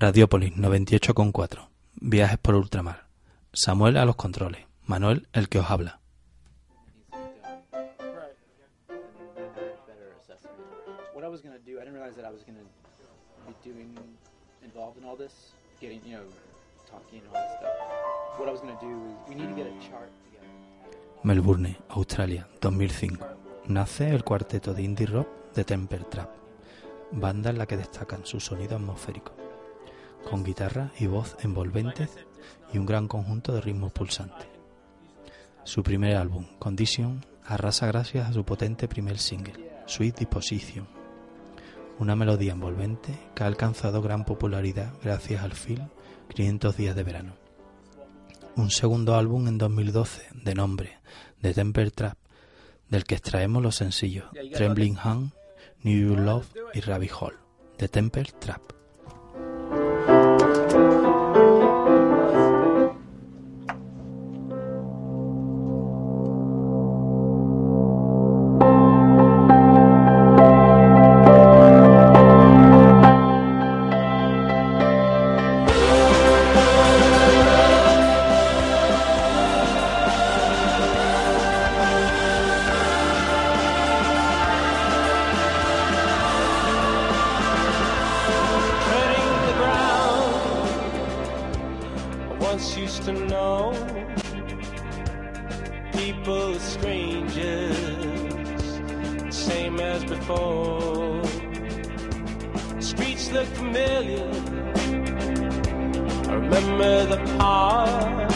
Radiópolis 98,4. Viajes por ultramar. Samuel a los controles. Manuel el que os habla. Melbourne, Australia, 2005. Nace el cuarteto de indie rock de Temper Trap, banda en la que destacan su sonido atmosférico, con guitarra y voz envolventes y un gran conjunto de ritmos pulsantes. Su primer álbum, Condition, arrasa gracias a su potente primer single, Sweet Disposition, una melodía envolvente que ha alcanzado gran popularidad gracias al film 500 días de verano. Un segundo álbum en 2012 de nombre The Temper Trap, del que extraemos los sencillos Trembling Hand, New Love y Rabbit Hole, The Temper Trap. To know. People are strangers, same as before. Streets look familiar. I remember the park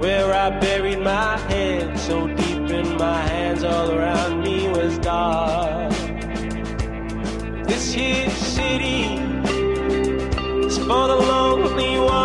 where I buried my head so deep in my hands, all around me was dark. This here city is for the lonely ones.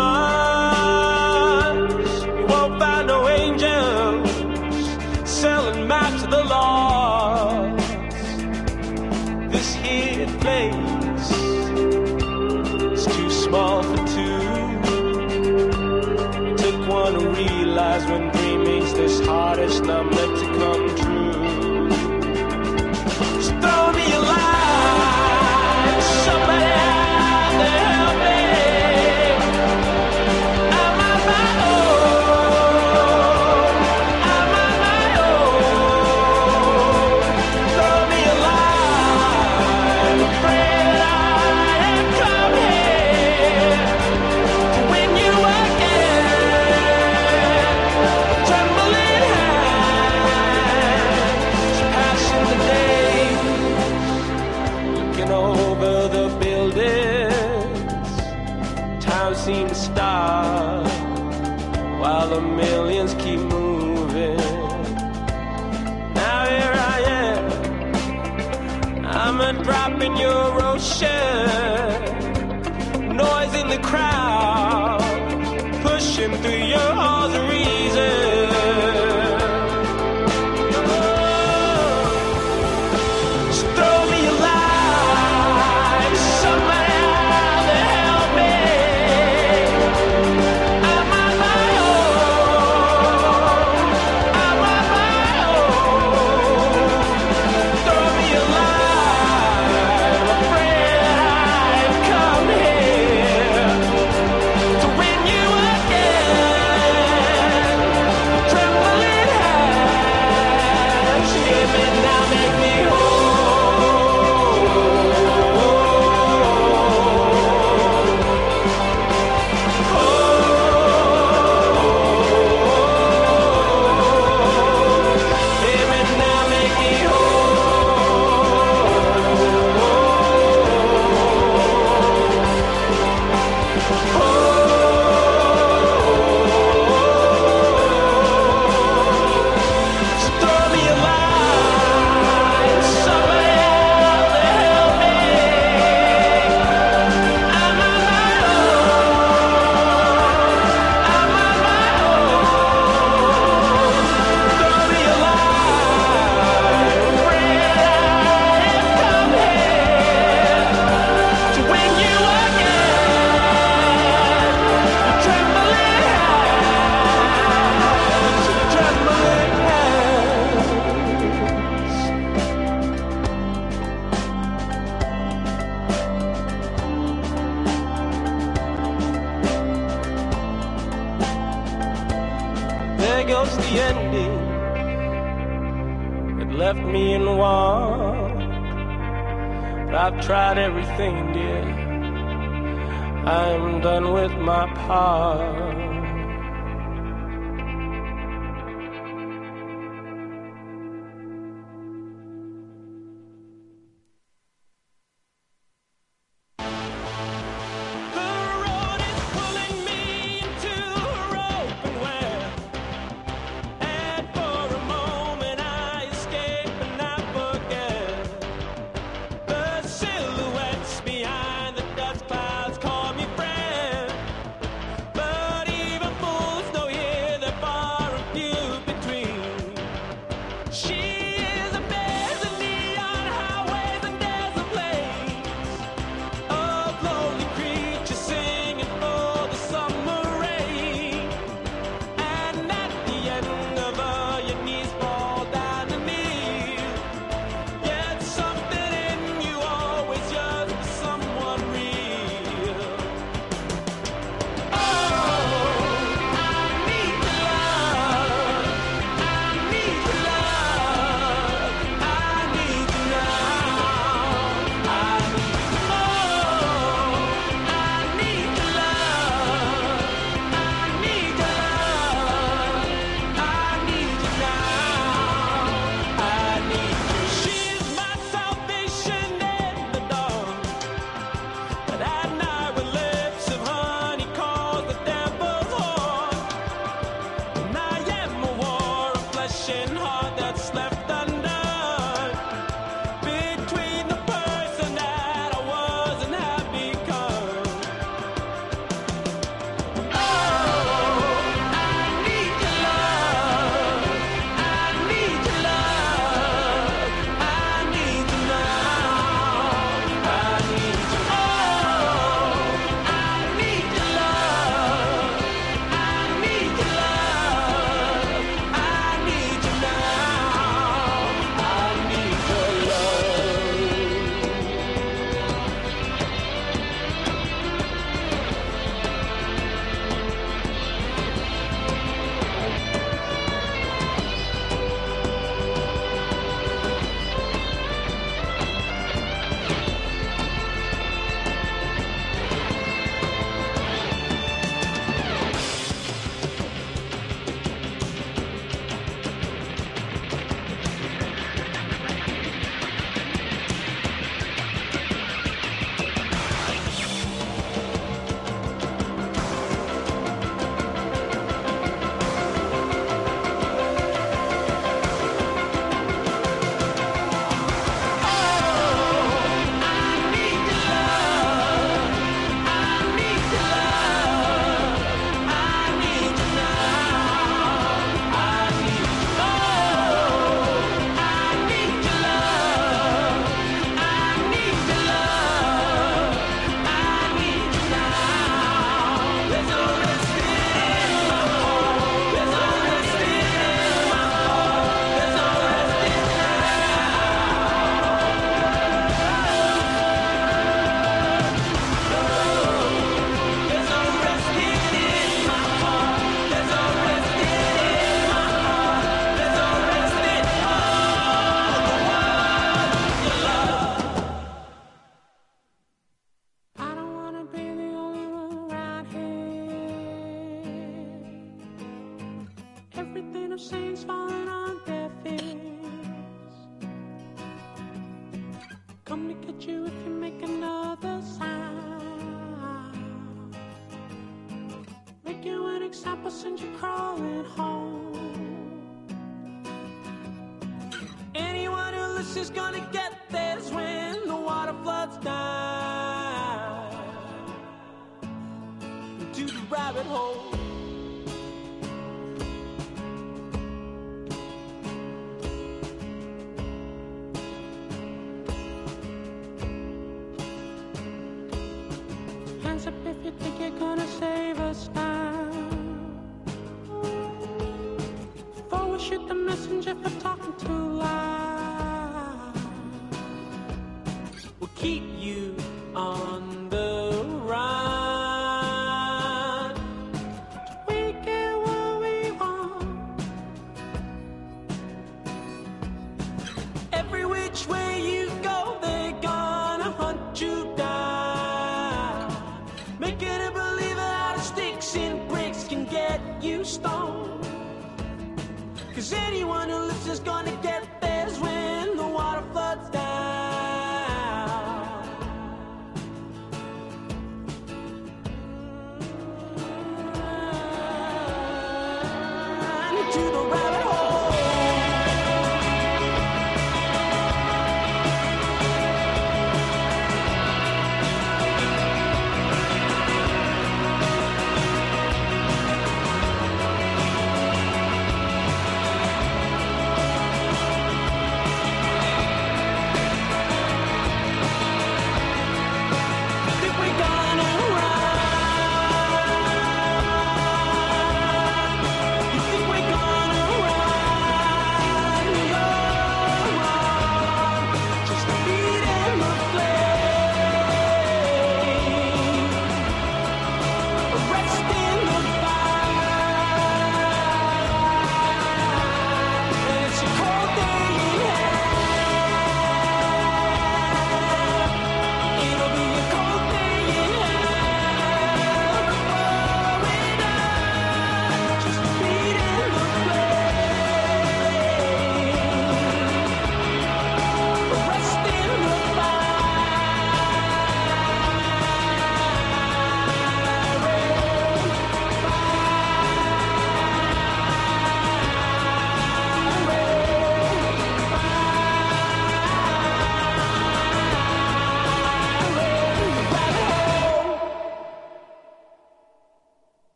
heart. come to get you if you make another sound. Make you an example, send you crawling home. Anyone who listens gonna get. which way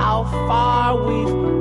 how far we've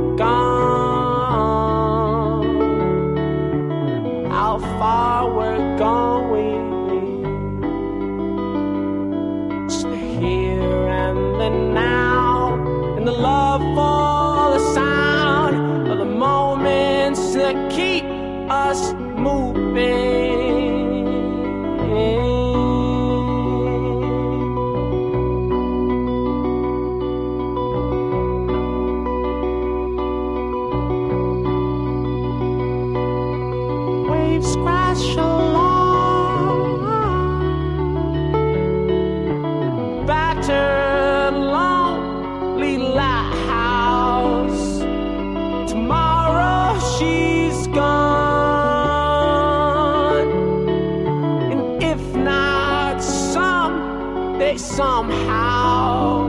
how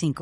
25.